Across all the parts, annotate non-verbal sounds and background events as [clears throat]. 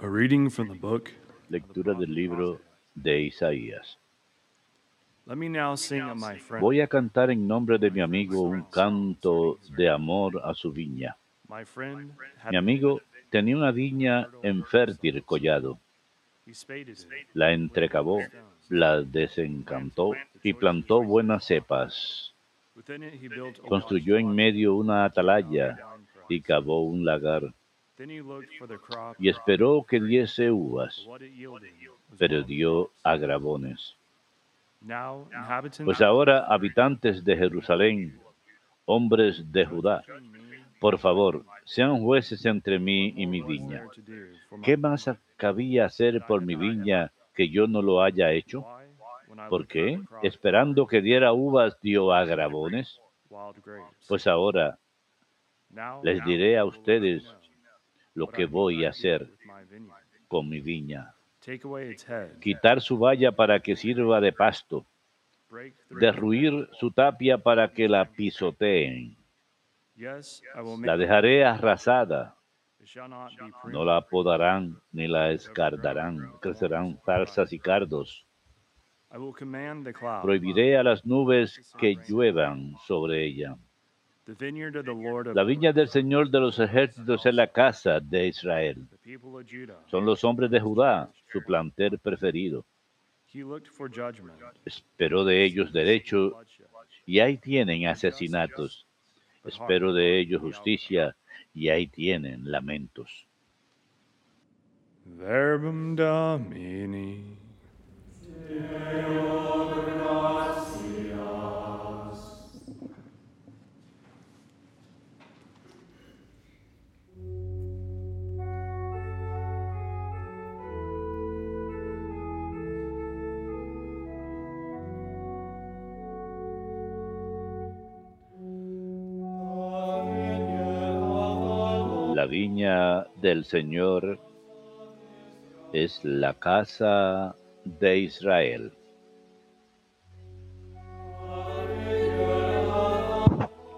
A reading from the book. Lectura del libro de Isaías. Let me now sing of my friend. Voy a cantar en nombre de mi amigo un canto de amor a su viña. My friend had Mi amigo tenía una viña en fértil collado. La entrecavó, la desencantó y plantó buenas cepas. Construyó en medio una atalaya y cavó un lagar Y esperó que diese uvas, pero dio inhabitants Pues ahora, habitantes de Jerusalén, hombres de Judá, por favor, sean jueces entre mí y mi viña. ¿Qué más cabía hacer por mi viña que yo no lo haya hecho? ¿Por qué? Esperando que diera uvas dio grapes. Pues ahora les diré a ustedes lo que voy a hacer con mi viña. Quitar su valla para que sirva de pasto, derruir su tapia para que la pisoteen. Yes, I will La dejaré arrasada, no la podarán ni la escardarán, crecerán zarzas y cardos. I will command the cloud. Prohibiré a las nubes que lluevan sobre ella. La viña del Señor de los ejércitos es la casa de Israel. Son los hombres de Judá, su planter preferido. Esperó de ellos derecho y ahí tienen asesinatos. Espero de ellos justicia y ahí tienen lamentos. Verbum Domini. Viña del Señor es la casa de Israel.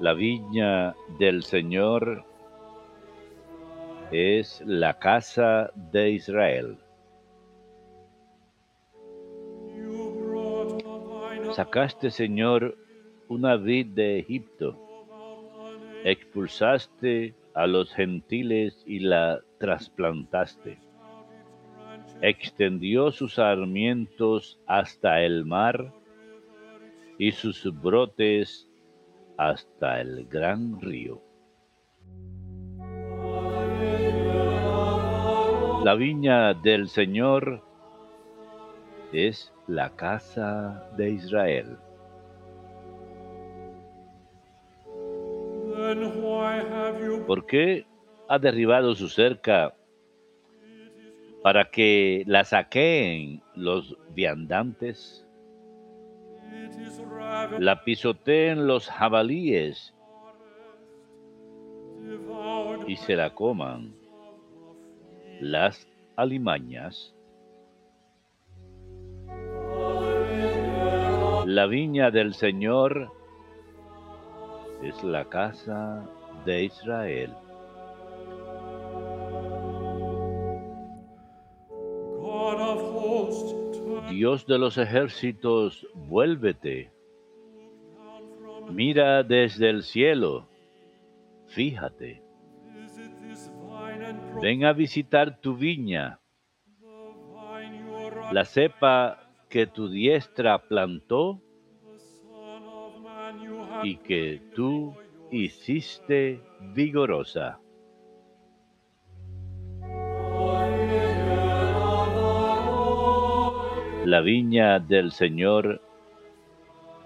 La viña del Señor es la casa de Israel. Sacaste, Señor, una vid de Egipto. Expulsaste a los gentiles y la trasplantaste. Extendió sus sarmientos hasta el mar y sus brotes hasta el gran río. La viña del Señor es la casa de Israel. ¿Por qué ha derribado su cerca para que la saqueen los viandantes? La pisoteen los jabalíes y se la coman las alimañas. La viña del Señor es la casa de Israel. Dios de los ejércitos, vuélvete. Mira desde el cielo. Fíjate. Ven a visitar tu viña, la cepa que tu diestra plantó y que tú hiciste vigorosa. La viña del Señor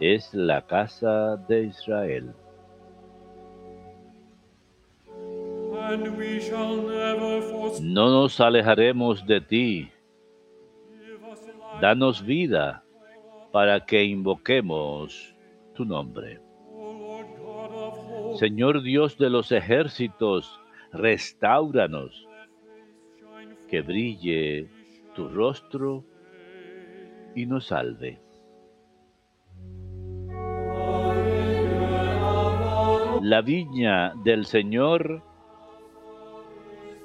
es la casa de Israel. No nos alejaremos de ti. Danos vida para que invoquemos tu nombre. Señor Dios de los ejércitos, restauranos, que brille tu rostro y nos salve. La viña del Señor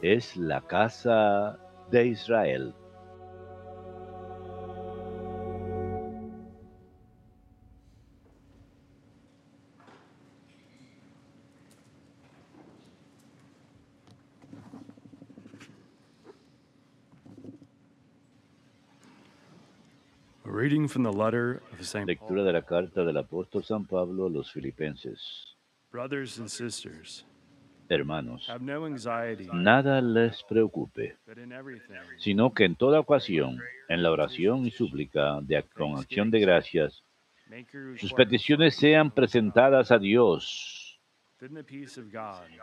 es la casa de Israel. Lectura de la carta del apóstol San Pablo a los filipenses. Brothers and sisters, Hermanos, have no anxiety, nada les preocupe, sino que en toda ocasión, en la oración y súplica de con acción de gracias, sus peticiones sean presentadas a Dios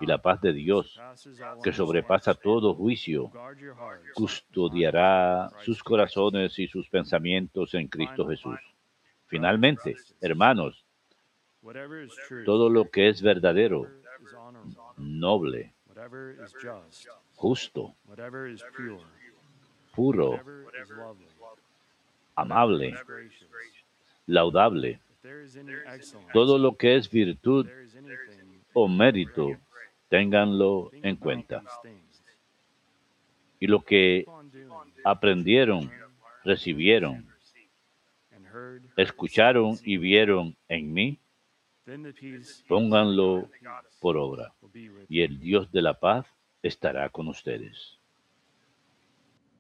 y la paz de Dios, que sobrepasa todo juicio, custodiará sus corazones y sus pensamientos en Cristo Jesús. Finalmente, hermanos, todo lo que es verdadero, noble, justo, puro, amable, laudable, todo lo que es virtud o mérito, ténganlo en cuenta. Y lo que aprendieron, recibieron, escucharon y vieron en mí, pónganlo por obra. Y el Dios de la paz estará con ustedes.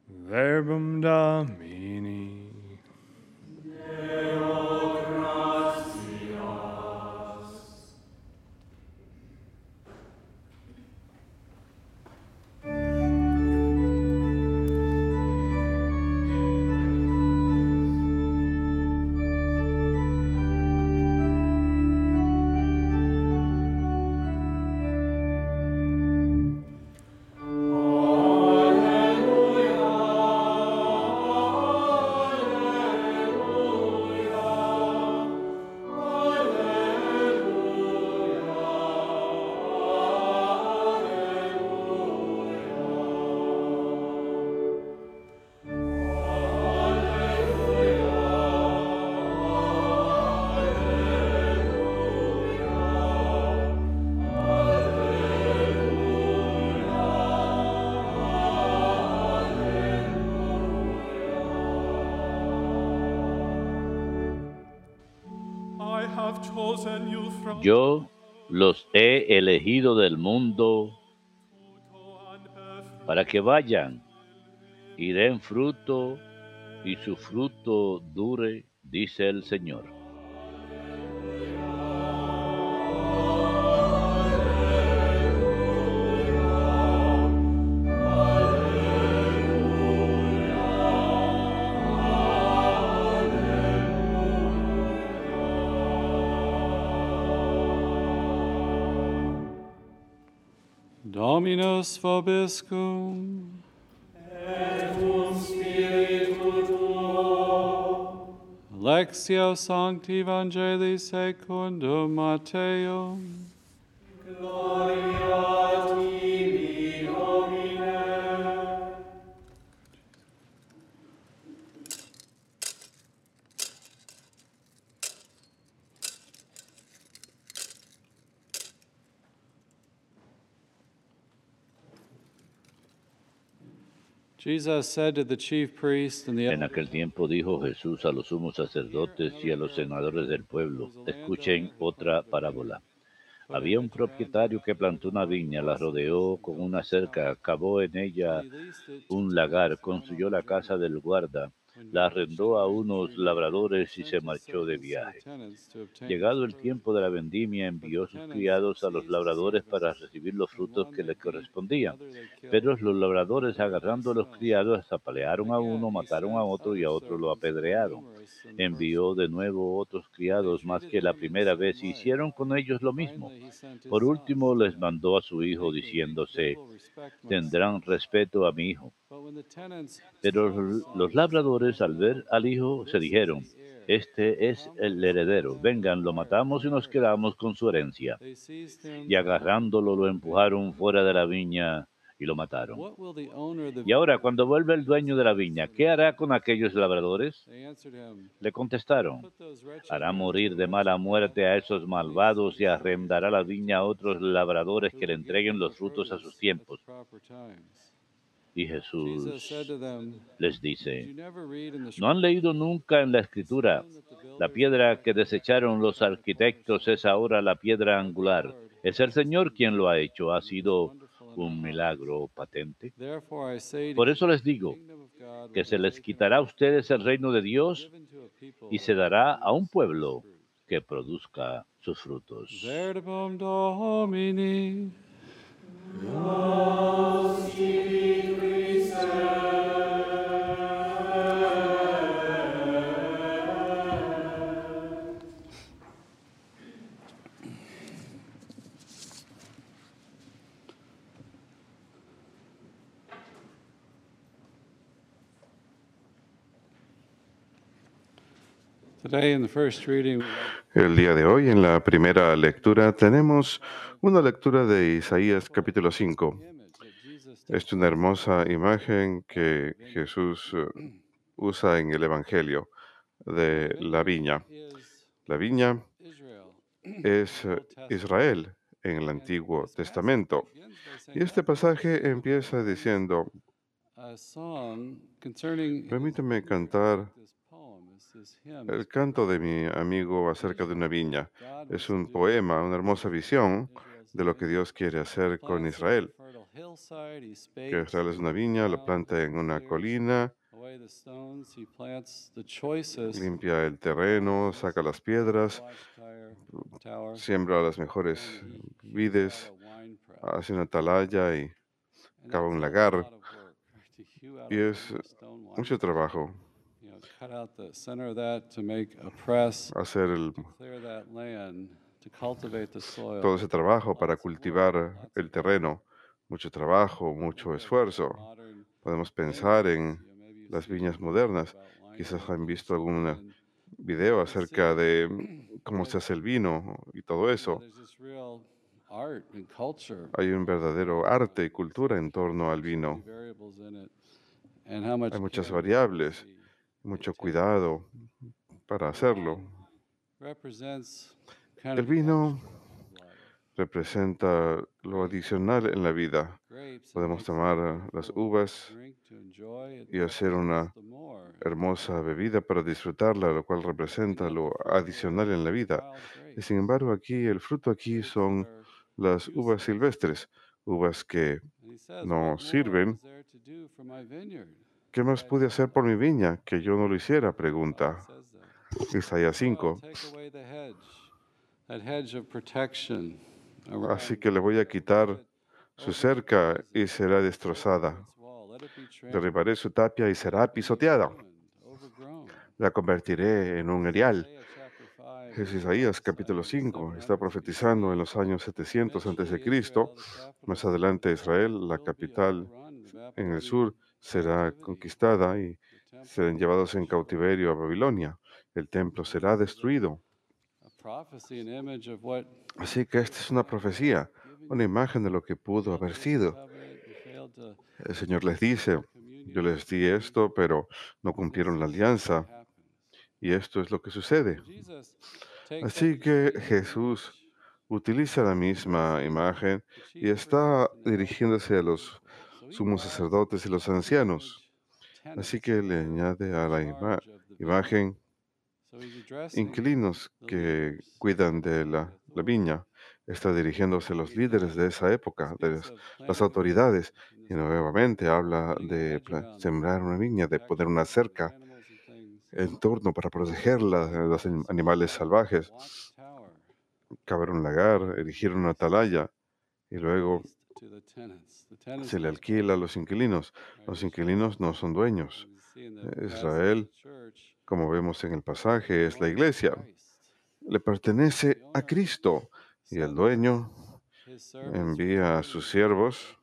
Verbum Domini. Yo los he elegido del mundo para que vayan y den fruto y su fruto dure, dice el Señor. Dominus vobiscum. Et cum spiritu tuo. Lectio Sancti Evangelii secundum Mateum. Gloria En aquel tiempo dijo Jesús a los sumos sacerdotes y a los senadores del pueblo, escuchen otra parábola. Había un propietario que plantó una viña, la rodeó con una cerca, cavó en ella un lagar, construyó la casa del guarda, la arrendó a unos labradores y se marchó de viaje. Llegado el tiempo de la vendimia, envió sus criados a los labradores para recibir los frutos que le correspondían. Pero los labradores, agarrando a los criados, apalearon a uno, mataron a otro y a otro lo apedrearon. Envió de nuevo otros criados más que la primera vez y hicieron con ellos lo mismo. Por último, les mandó a su hijo diciéndose, tendrán respeto a mi hijo. Pero los labradores al ver al hijo se dijeron, este es el heredero, vengan, lo matamos y nos quedamos con su herencia. Y agarrándolo lo empujaron fuera de la viña y lo mataron. Y ahora, cuando vuelve el dueño de la viña, ¿qué hará con aquellos labradores? Le contestaron, hará morir de mala muerte a esos malvados y arrendará la viña a otros labradores que le entreguen los frutos a sus tiempos. Y Jesús les dice, ¿no han leído nunca en la escritura? La piedra que desecharon los arquitectos es ahora la piedra angular. Es el Señor quien lo ha hecho. Ha sido un milagro patente. Por eso les digo que se les quitará a ustedes el reino de Dios y se dará a un pueblo que produzca sus frutos. Verbum Domini. Today in the first reading, we have El día de hoy, en la primera lectura, tenemos una lectura de Isaías capítulo 5. image that Jesus Es una hermosa imagen que Jesús eh, usa en el Evangelio de la viña. La viña es eh, Israel en el Antiguo Testamento. Y este pasaje empieza diciendo, permíteme cantar el canto de mi amigo acerca de una viña. Es un poema, una hermosa visión de lo que Dios quiere hacer con Israel. Que Israel es una viña, lo planta en una colina, limpia el terreno, saca las piedras, siembra las mejores vides, hace una atalaya y cava un lagar. [laughs] Y es mucho trabajo hacer el- clear that land, to cultivate the soil. todo ese trabajo para cultivar el terreno. Mucho trabajo, mucho esfuerzo. Podemos pensar en las viñas modernas. Quizás han visto algún video acerca de [clears throat] cómo se hace el vino y todo eso. Hay un verdadero arte y cultura en torno al vino. Hay muchas variables, mucho cuidado para hacerlo. El vino representa lo adicional en la vida. Podemos tomar a uh, las uvas y hacer una hermosa bebida para disfrutarla, lo cual representa lo adicional en la vida. Y sin embargo, aquí el fruto aquí son las uvas silvestres, uvas que, no "What more sirven. Is there to do for my vineyard?" ¿qué más pude hacer por mi viña que yo no lo hiciera? Pregunta. Isaías So I'll 5. take away the hedge, that hedge of protection Así que le voy a quitar it, su cerca y será destrozada. Derribaré su tapia y será pisoteada. La convertiré en un erial. Isaiah chapter 5 Es Isaías capítulo 5. Está profetizando en los años 700 a.C. Más adelante Israel, la capital en el sur, será conquistada y serán llevados en cautiverio a Babilonia. El templo será destruido. Así que esta es una profecía, una imagen de lo que pudo haber sido. El Señor les dice, yo les di esto, pero no cumplieron la alianza. Y esto es lo que sucede. Así que Jesús utiliza la misma imagen y está dirigiéndose a los sumos sacerdotes y los ancianos. Así que le añade a la ima- imagen inquilinos que cuidan de la, viña. Está dirigiéndose a los líderes de esa época, de las, autoridades. Y nuevamente habla de sembrar una viña, de poner una cerca en torno para protegerla de los anim- animales salvajes, cavar un lagar, erigir una atalaya y luego se le alquila a los inquilinos. Los inquilinos no son dueños. Israel, como vemos en el pasaje, es la iglesia. Le pertenece a Cristo y el dueño envía a sus siervos,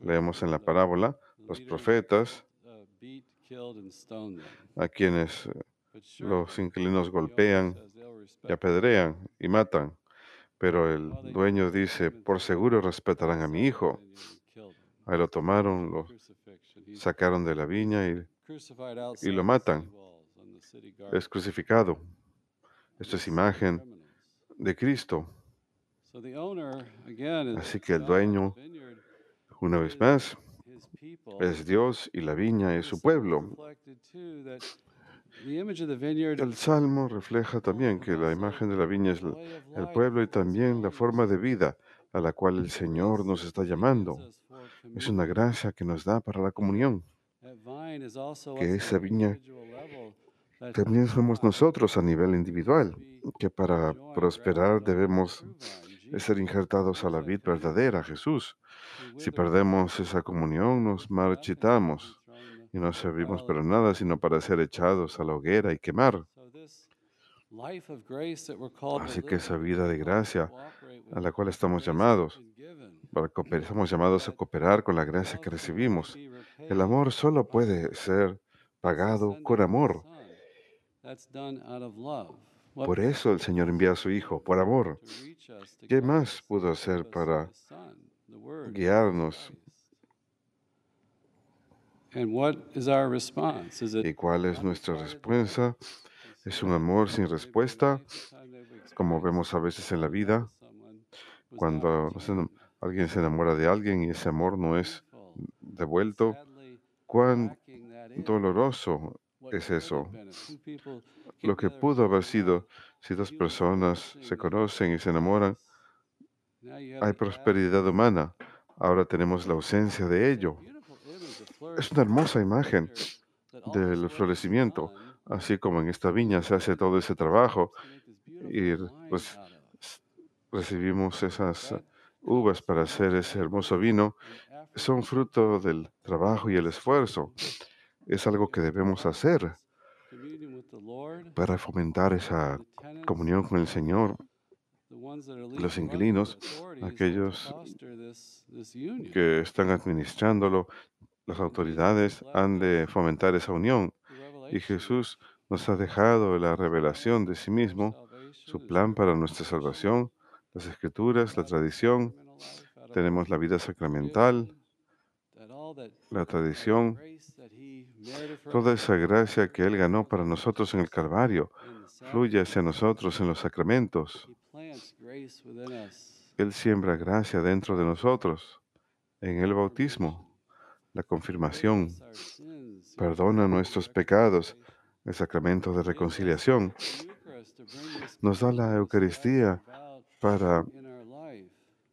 leemos en la parábola, los profetas, a quienes los inquilinos golpean y apedrean y matan. Pero el dueño dice, por seguro respetarán a mi hijo. Ahí lo tomaron, lo sacaron de la viña y lo matan. es crucificado. Esto es imagen de Cristo. Así que el dueño, una vez más, es Dios y la viña es su pueblo. El salmo refleja también que la imagen de la viña es el pueblo y también la forma de vida a la cual el Señor nos está llamando. Es una gracia que nos da para la comunión, que esa viña también somos nosotros a nivel individual, que para prosperar debemos ser injertados a la vid verdadera, Jesús. Si perdemos esa comunión, nos marchitamos y no servimos para nada, sino para ser echados a la hoguera y quemar. Así que esa vida de gracia a la cual estamos llamados, para cooperar, estamos llamados a cooperar con la gracia que recibimos. El amor solo puede ser pagado con amor. Por eso el Señor envía a su Hijo, por amor. ¿Qué más pudo hacer para guiarnos? ¿Y cuál es nuestra respuesta? ¿Es un amor sin respuesta, como vemos a veces en la vida? Cuando alguien se enamora de alguien y ese amor no es devuelto, cuán doloroso es eso. Lo que pudo haber sido si dos personas se conocen y se enamoran, hay prosperidad humana. Ahora tenemos la ausencia de ello. Es una hermosa imagen del florecimiento, así como en esta viña se hace todo ese trabajo y pues recibimos esas uvas para hacer ese hermoso vino, son fruto del trabajo y el esfuerzo. Es algo que debemos hacer para fomentar esa comunión con el Señor. Los inquilinos, aquellos que están administrándolo, las autoridades han de fomentar esa unión. Y Jesús nos ha dejado la revelación de sí mismo, su plan para nuestra salvación, las escrituras, la tradición. Tenemos la vida sacramental, la tradición, toda esa gracia que Él ganó para nosotros en el Calvario, fluye hacia nosotros en los sacramentos. Él siembra gracia dentro de nosotros, en el bautismo, la confirmación, perdona nuestros pecados, el sacramento de reconciliación. Nos da la Eucaristía para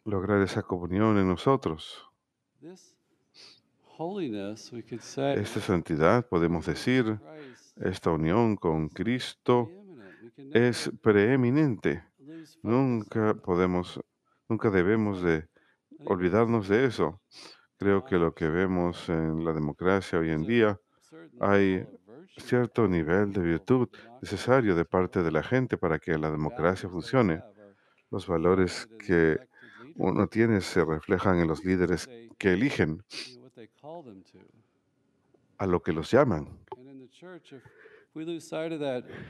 lograr esa comunión en nosotros. Esta santidad, podemos decir, esta unión con Cristo es preeminente. Nunca podemos, nunca debemos de olvidarnos de eso. Creo que lo que vemos en la democracia hoy en día, hay cierto nivel de virtud necesario de parte de la gente para que la democracia funcione. Los valores que uno tiene se reflejan en los líderes que eligen a lo que los llaman.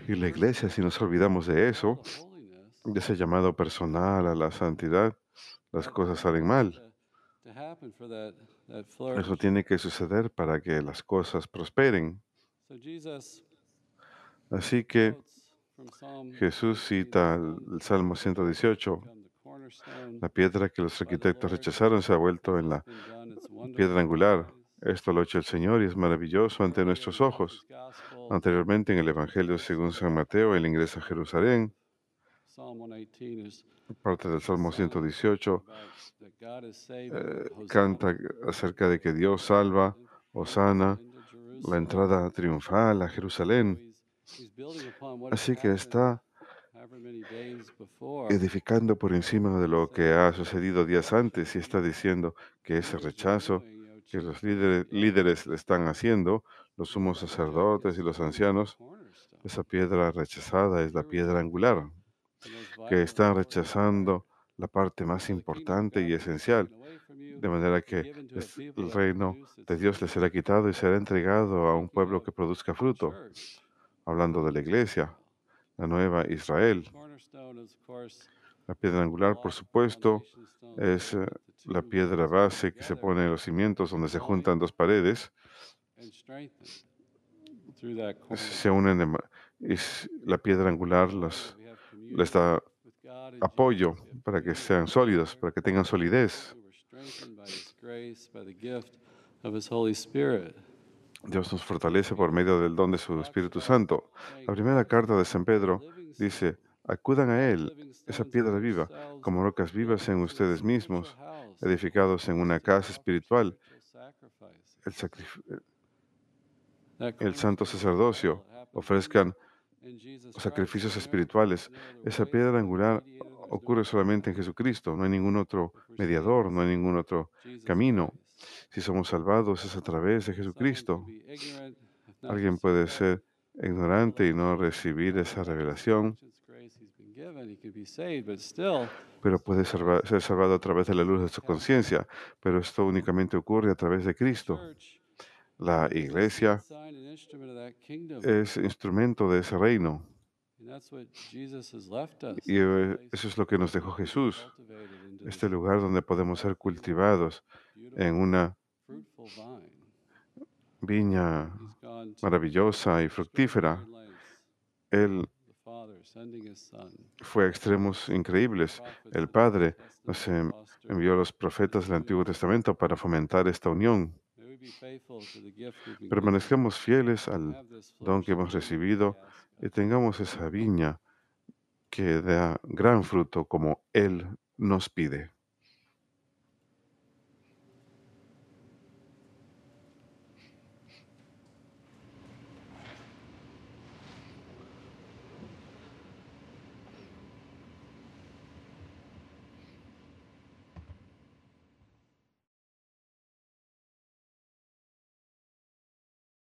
Y la iglesia, si nos olvidamos de eso, de ese llamado personal a la santidad, las cosas salen mal. Eso tiene que suceder para que las cosas prosperen. Así que Jesús cita el Salmo 118. La piedra que los arquitectos rechazaron se ha vuelto en la piedra angular. Esto lo ha hecho el Señor y es maravilloso ante nuestros ojos. Anteriormente en el Evangelio según San Mateo, él ingresa a Jerusalén. Parte del Salmo 118 eh, canta acerca de que Dios salva o sana la entrada triunfal a Jerusalén. Así que está edificando por encima de lo que ha sucedido días antes y está diciendo que ese rechazo que los líderes, líderes le están haciendo, los sumos sacerdotes y los ancianos, esa piedra rechazada es la piedra angular, que están rechazando la parte más importante y esencial, de manera que el reino de Dios le será quitado y será entregado a un pueblo que produzca fruto. Hablando de la iglesia, la nueva Israel. La piedra angular, por supuesto, es eh, la piedra base que se pone en los cimientos donde se juntan dos paredes. Se unen y la piedra angular las, les da apoyo para que sean sólidos, para que tengan solidez. Dios nos fortalece por medio del don de su Espíritu Santo. La primera carta de San Pedro dice, acudan a Él, esa piedra viva, como rocas vivas en ustedes mismos, edificados en una casa espiritual, el santo sacerdocio, ofrezcan sacrificios espirituales. Esa piedra angular ocurre solamente en Jesucristo, no hay ningún otro mediador, no hay ningún otro camino. Si somos salvados es a través de Jesucristo. Alguien puede ser ignorante y no recibir esa revelación, pero puede ser salvado a través de la luz de su conciencia. Pero esto únicamente ocurre a través de Cristo. La iglesia es instrumento de ese reino y eh, eso es lo que nos dejó Jesús, este lugar donde podemos ser cultivados en una viña maravillosa y fructífera. Él fue a extremos increíbles. El Padre nos en- envió a los profetas del Antiguo Testamento para fomentar esta unión. Permanezcamos fieles al don que hemos recibido y tengamos esa viña que da gran fruto como Él nos pide.